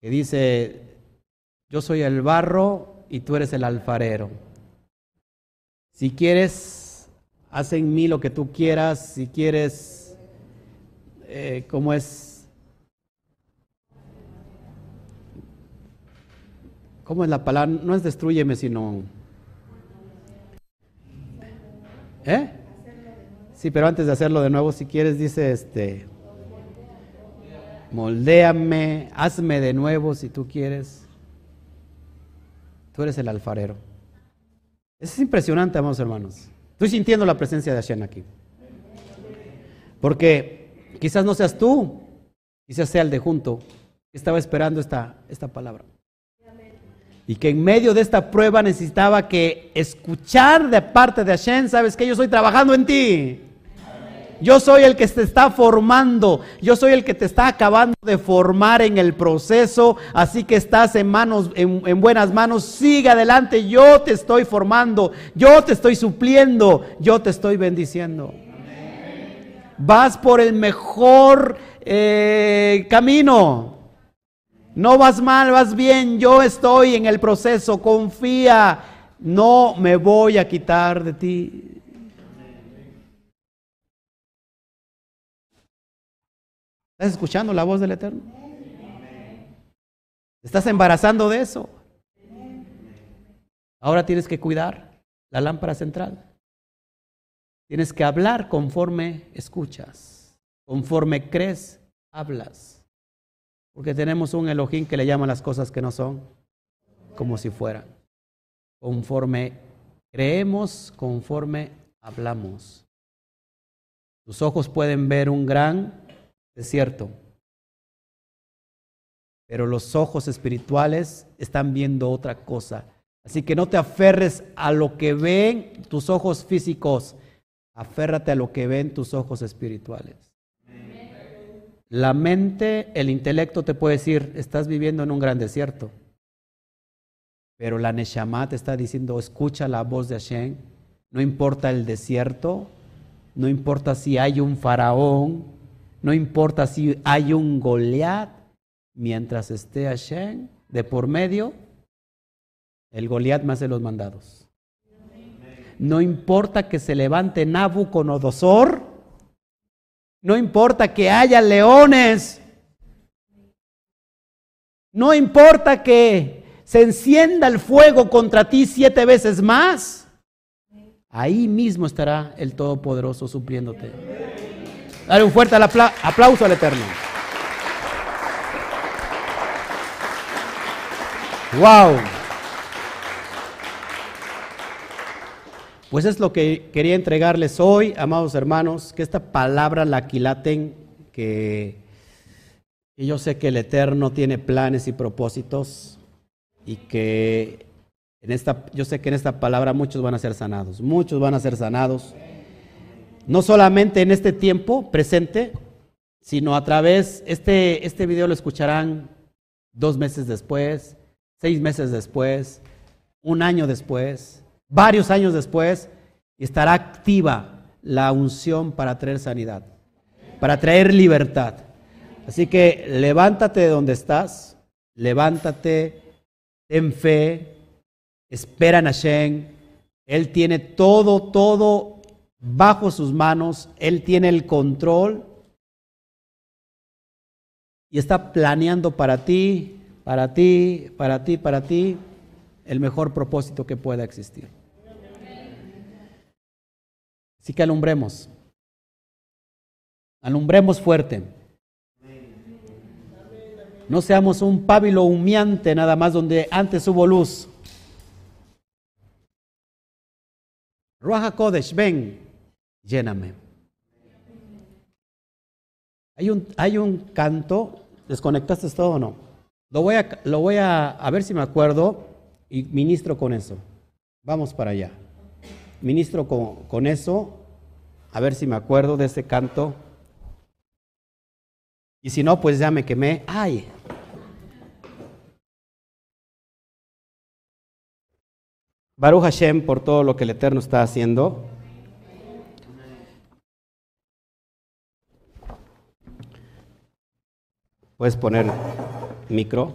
que dice, yo soy el barro y tú eres el alfarero. Si quieres, haz en mí lo que tú quieras, si quieres, eh, como es ¿Cómo es la palabra? No es destruyeme, sino... ¿Eh? Sí, pero antes de hacerlo de nuevo, si quieres, dice este... Moldéame, hazme de nuevo si tú quieres. Tú eres el alfarero. Es impresionante, amados hermanos. Estoy sintiendo la presencia de Hashem aquí. Porque quizás no seas tú, quizás sea el de junto, que estaba esperando esta, esta palabra y que en medio de esta prueba necesitaba que escuchar de parte de Hashem, sabes que yo estoy trabajando en ti. Yo soy el que te está formando, yo soy el que te está acabando de formar en el proceso, así que estás en manos, en, buenas manos, sigue adelante, yo te estoy formando, yo te estoy supliendo, yo te estoy bendiciendo. Vas por el mejor eh, camino, no vas mal, vas bien, yo estoy en el proceso, confía, no me voy a quitar de ti. ¿Estás escuchando la voz del Eterno? ¿Estás embarazando de eso? Ahora tienes que cuidar la lámpara central. Tienes que hablar conforme escuchas, conforme crees, hablas. Porque tenemos un Elohim que le llama las cosas que no son como si fueran. Conforme creemos, conforme hablamos. Tus ojos pueden ver un gran desierto, pero los ojos espirituales están viendo otra cosa. Así que no te aferres a lo que ven tus ojos físicos, aférrate a lo que ven tus ojos espirituales. La mente, el intelecto te puede decir, estás viviendo en un gran desierto. Pero la Neshama te está diciendo, escucha la voz de Hashem. No importa el desierto, no importa si hay un faraón, no importa si hay un Goliat, mientras esté Hashem de por medio, el Goliat más de los mandados. No importa que se levante Nabucodonosor, no importa que haya leones. No importa que se encienda el fuego contra ti siete veces más, ahí mismo estará el Todopoderoso supliéndote. Dale un fuerte aplauso al Eterno. Wow. Pues es lo que quería entregarles hoy, amados hermanos, que esta palabra la aquilaten, que, que yo sé que el Eterno tiene planes y propósitos y que en esta, yo sé que en esta palabra muchos van a ser sanados, muchos van a ser sanados, no solamente en este tiempo presente, sino a través, este, este video lo escucharán dos meses después, seis meses después, un año después, varios años después, estará activa la unción para traer sanidad, para traer libertad. Así que levántate de donde estás, levántate, ten fe, espera en Hashem. Él tiene todo, todo bajo sus manos, Él tiene el control y está planeando para ti, para ti, para ti, para ti, el mejor propósito que pueda existir. Así que alumbremos. Alumbremos fuerte. No seamos un pábilo humeante nada más donde antes hubo luz. Ruaja Kodesh, ven, lléname. Hay un, hay un canto, ¿desconectaste todo o no? Lo voy, a, lo voy a, a ver si me acuerdo y ministro con eso. Vamos para allá ministro con, eso, a ver si me acuerdo de ese canto. Y si no, pues ya me quemé. ¡Ay! Baruch Hashem por todo lo que el Eterno está haciendo. Puedes poner micro.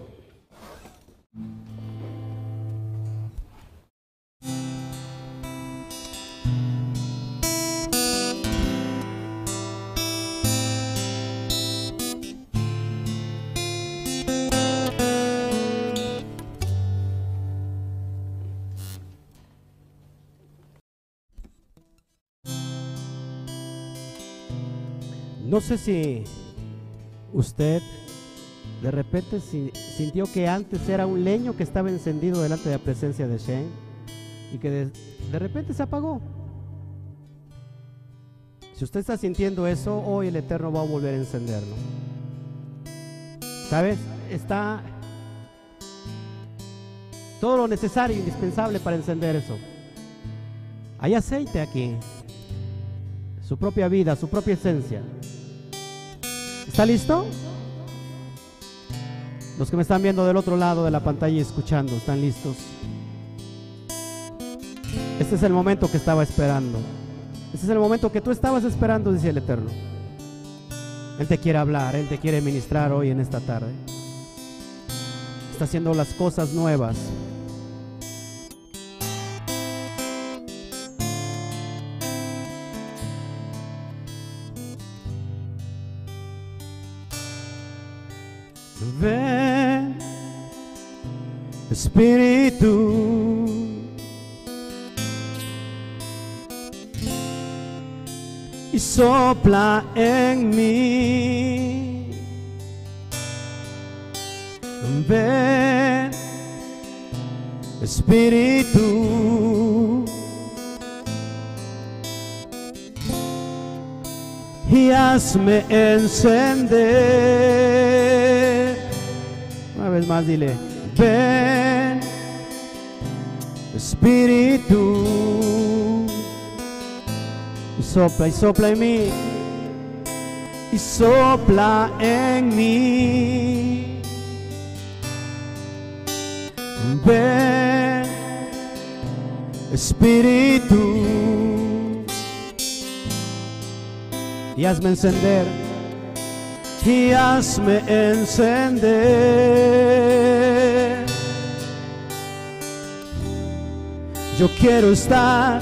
No sé si usted de repente sintió que antes era un leño que estaba encendido delante de la presencia de Shen y que de, repente se apagó. Si usted está sintiendo eso, hoy el Eterno va a volver a encenderlo. ¿Sabes? Está todo lo necesario, indispensable para encender eso. Hay aceite aquí. Su propia vida, su propia esencia. ¿Está listo? Los que me están viendo del otro lado de la pantalla y escuchando, ¿están listos? Este es el momento que estaba esperando. Este es el momento que tú estabas esperando, dice el Eterno. Él te quiere hablar, Él te quiere ministrar hoy en esta tarde. Está haciendo las cosas nuevas. Ven, Espíritu. Y sopla en mí. Ven, Espíritu. Y hazme encender vez más dile, ven, Espíritu, y sopla y sopla en mí, y sopla en mí. Ven, Espíritu, y hazme encender y hazme encender. Yo quiero estar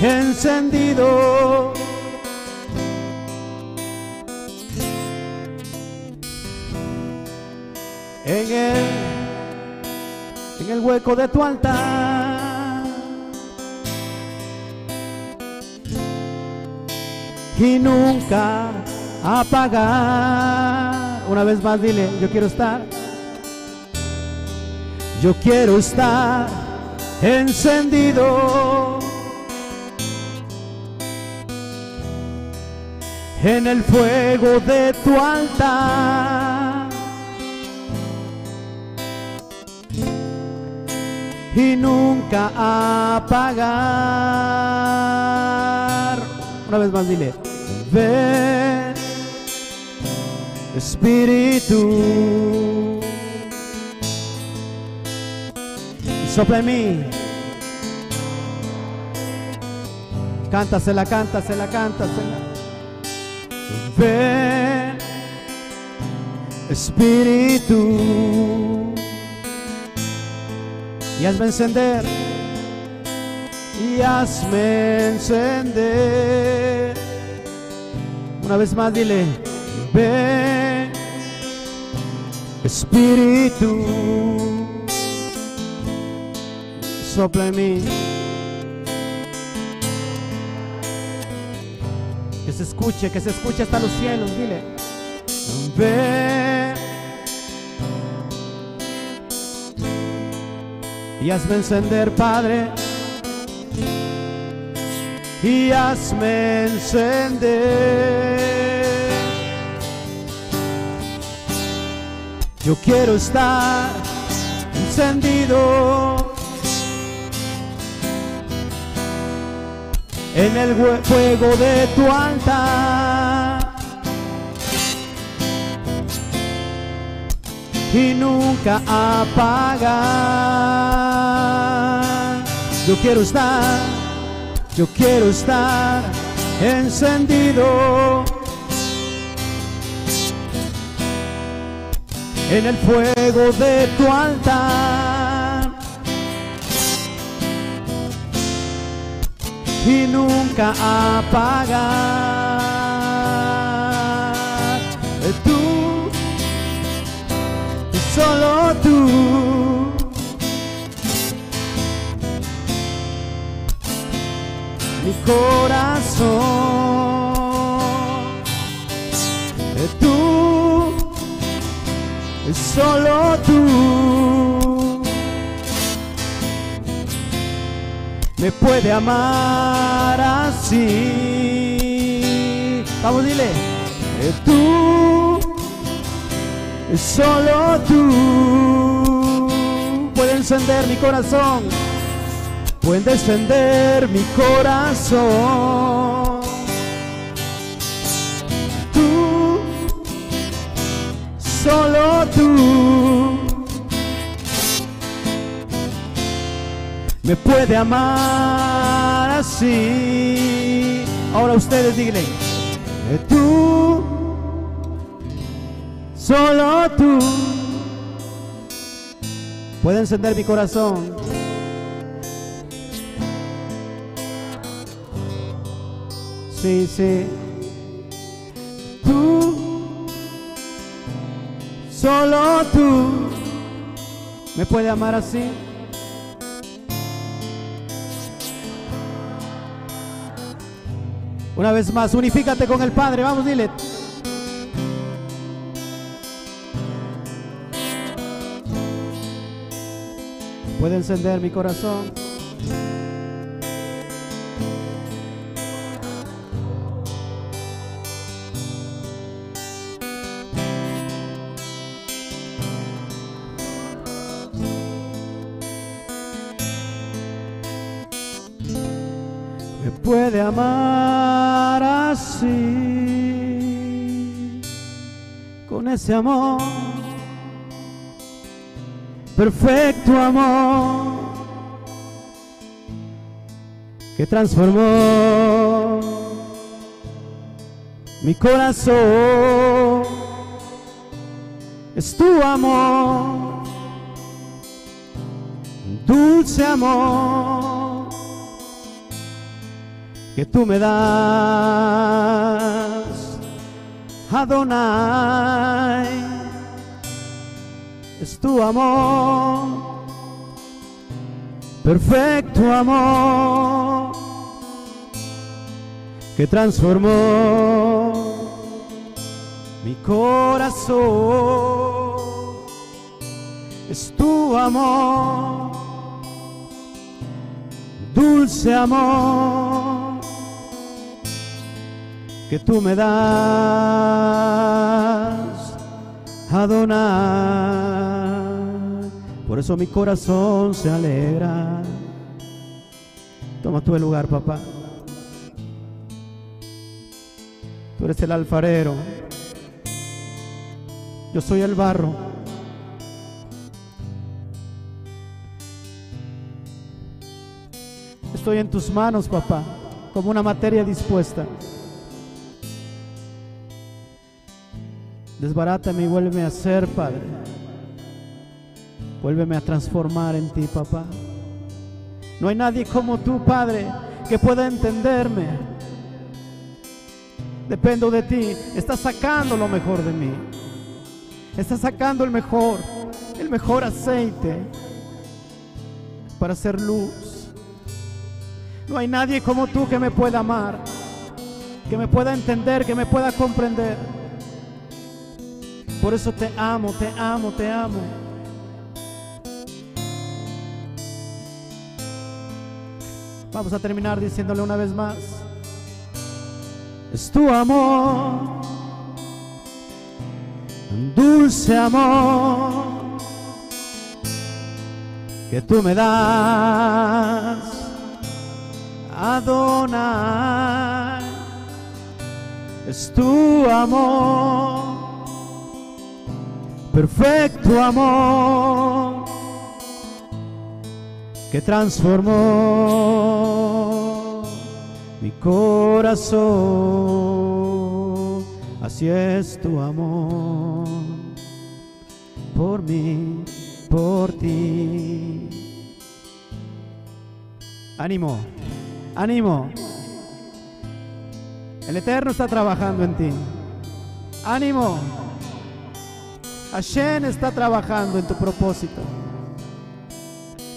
encendido. En Él en el hueco de tu altar. Y nunca apagar. Una vez más dile, yo quiero estar. Yo quiero estar encendido en el fuego de tu altar. Y nunca apagar. Una vez más dile, ven, Espíritu. Sopla en mí. Cántasela, cántasela, cántasela. Ven, Espíritu, y hazme encender, y hazme encender. Una vez más, dile, ven, Espíritu, sopla en mí. Que se escuche, que se escuche hasta los cielos, dile. Ven. Y hazme encender, Padre. Y hazme encender. Yo quiero estar encendido en el fuego de tu altar y nunca apagar. Yo quiero estar, yo quiero estar encendido en el fuego de tu altar. Y nunca apagar. Tú, solo tú, mi corazón. Tú, solo tú. Me puede amar así. Vamos, dile. Tú, solo tú, puede encender mi corazón. Puede encender mi corazón. Tú, solo tú. Me puede amar así. Ahora ustedes díganle, eh, tú, solo tú, puede encender mi corazón. Sí, sí. Tú, solo tú, me puede amar así. Una vez más, unifícate con el Padre. Vamos, dile. Puede encender mi corazón. me puede amar así, con ese amor, perfecto amor, que transformó mi corazón, es tu amor, dulce amor que tú me das, Adonai, es tu amor, perfecto amor que transformó mi corazón. Es tu amor, dulce amor que tú me das, Adonai. Por eso mi corazón se alegra. Toma tú el lugar, papá. Tú eres el alfarero. Yo soy el barro. Estoy en tus manos, papá, como una materia dispuesta. Desbarátame y vuélveme a ser, Padre. Vuélveme a transformar en ti, papá. No hay nadie como tú, Padre, que pueda entenderme. Dependo de ti. Estás sacando lo mejor de mí. Estás sacando el mejor, el mejor aceite para hacer luz. No hay nadie como tú que me pueda amar, que me pueda entender, que me pueda comprender. Por eso te amo, te amo, te amo. Vamos a terminar diciéndole una vez más. Es tu amor, dulce amor que tú me das, Adonai. Es tu amor perfecto amor que transformó mi corazón. Así es tu amor por mí, por ti. Ánimo, ánimo. El Eterno está trabajando en ti. Ánimo. Hashem está trabajando en tu propósito.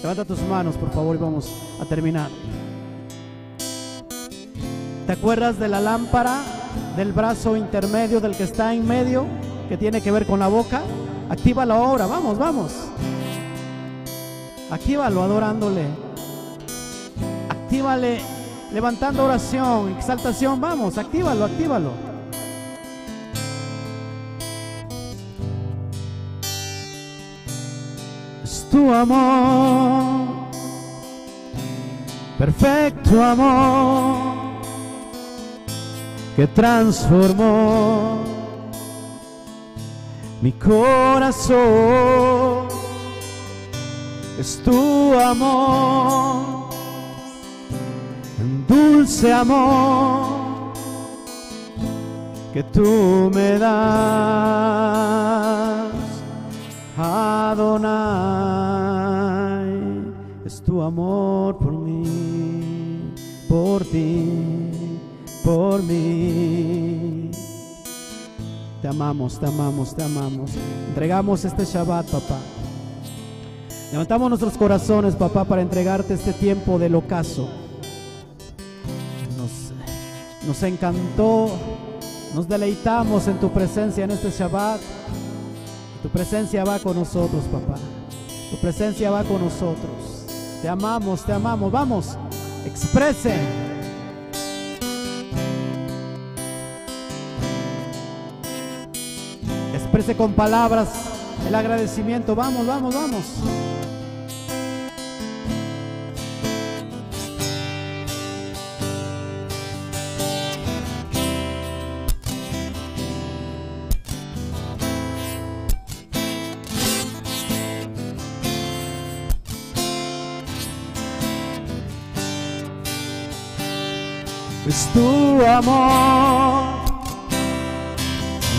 Levanta tus manos, por favor, y vamos a terminar. ¿Te acuerdas de la lámpara del brazo intermedio del que está en medio, que tiene que ver con la boca? Actívalo ahora, vamos, vamos. Actívalo adorándole. Actívale levantando oración, exaltación, vamos, actívalo, actívalo. Es tu amor, perfecto amor, que transformó mi corazón. Es tu amor, dulce amor, que tú me das. Adonai, es tu amor por mí, por ti, por mí. Te amamos, te amamos, te amamos. Entregamos este Shabbat, papá. Levantamos nuestros corazones, papá, para entregarte este tiempo del ocaso. Nos, nos encantó, nos deleitamos en tu presencia en este Shabbat. Tu presencia va con nosotros, papá. Tu presencia va con nosotros. Te amamos, te amamos. Vamos, exprese. Exprese con palabras el agradecimiento. Vamos, vamos, vamos. Tu amor,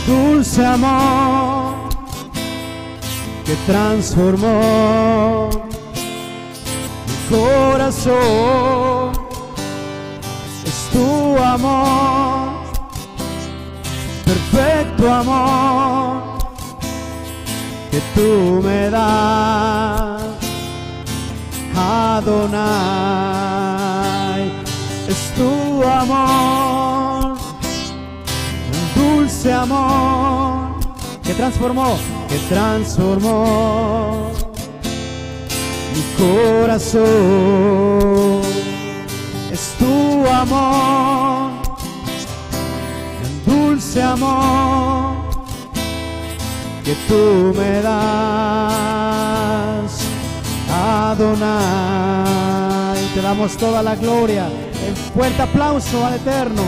dulce amor que transformó mi corazón. Es tu amor, perfecto amor que tú me das. Adonai. Es tu amor, un dulce amor que transformó, que transformó mi corazón. Es tu amor, un dulce amor que tú me das, Adonai. Te damos toda la gloria. Fuerte aplauso al Eterno.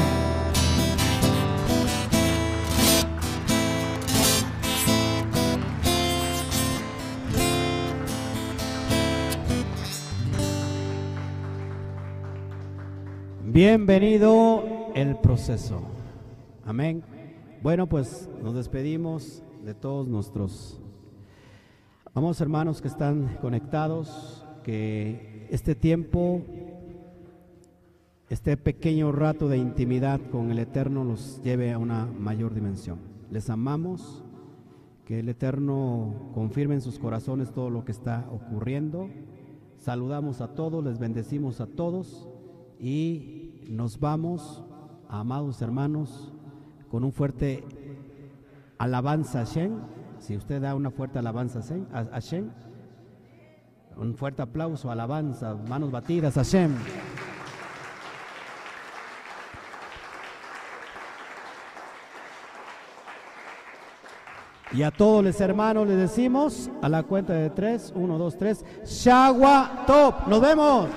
Bienvenido el proceso. Amén. Bueno, pues nos despedimos de todos nuestros amados hermanos que están conectados, que este tiempo, este pequeño rato de intimidad con el Eterno los lleve a una mayor dimensión. Les amamos, que el Eterno confirme en sus corazones todo lo que está ocurriendo. Saludamos a todos, les bendecimos a todos y nos vamos, amados hermanos, con un fuerte alabanza a Shem. Si usted da una fuerte alabanza a Hashem, un fuerte aplauso, alabanza, manos batidas a Shem. Y a todos los hermanos les decimos a la cuenta de tres, uno, dos, tres, Shagua Top. Nos vemos.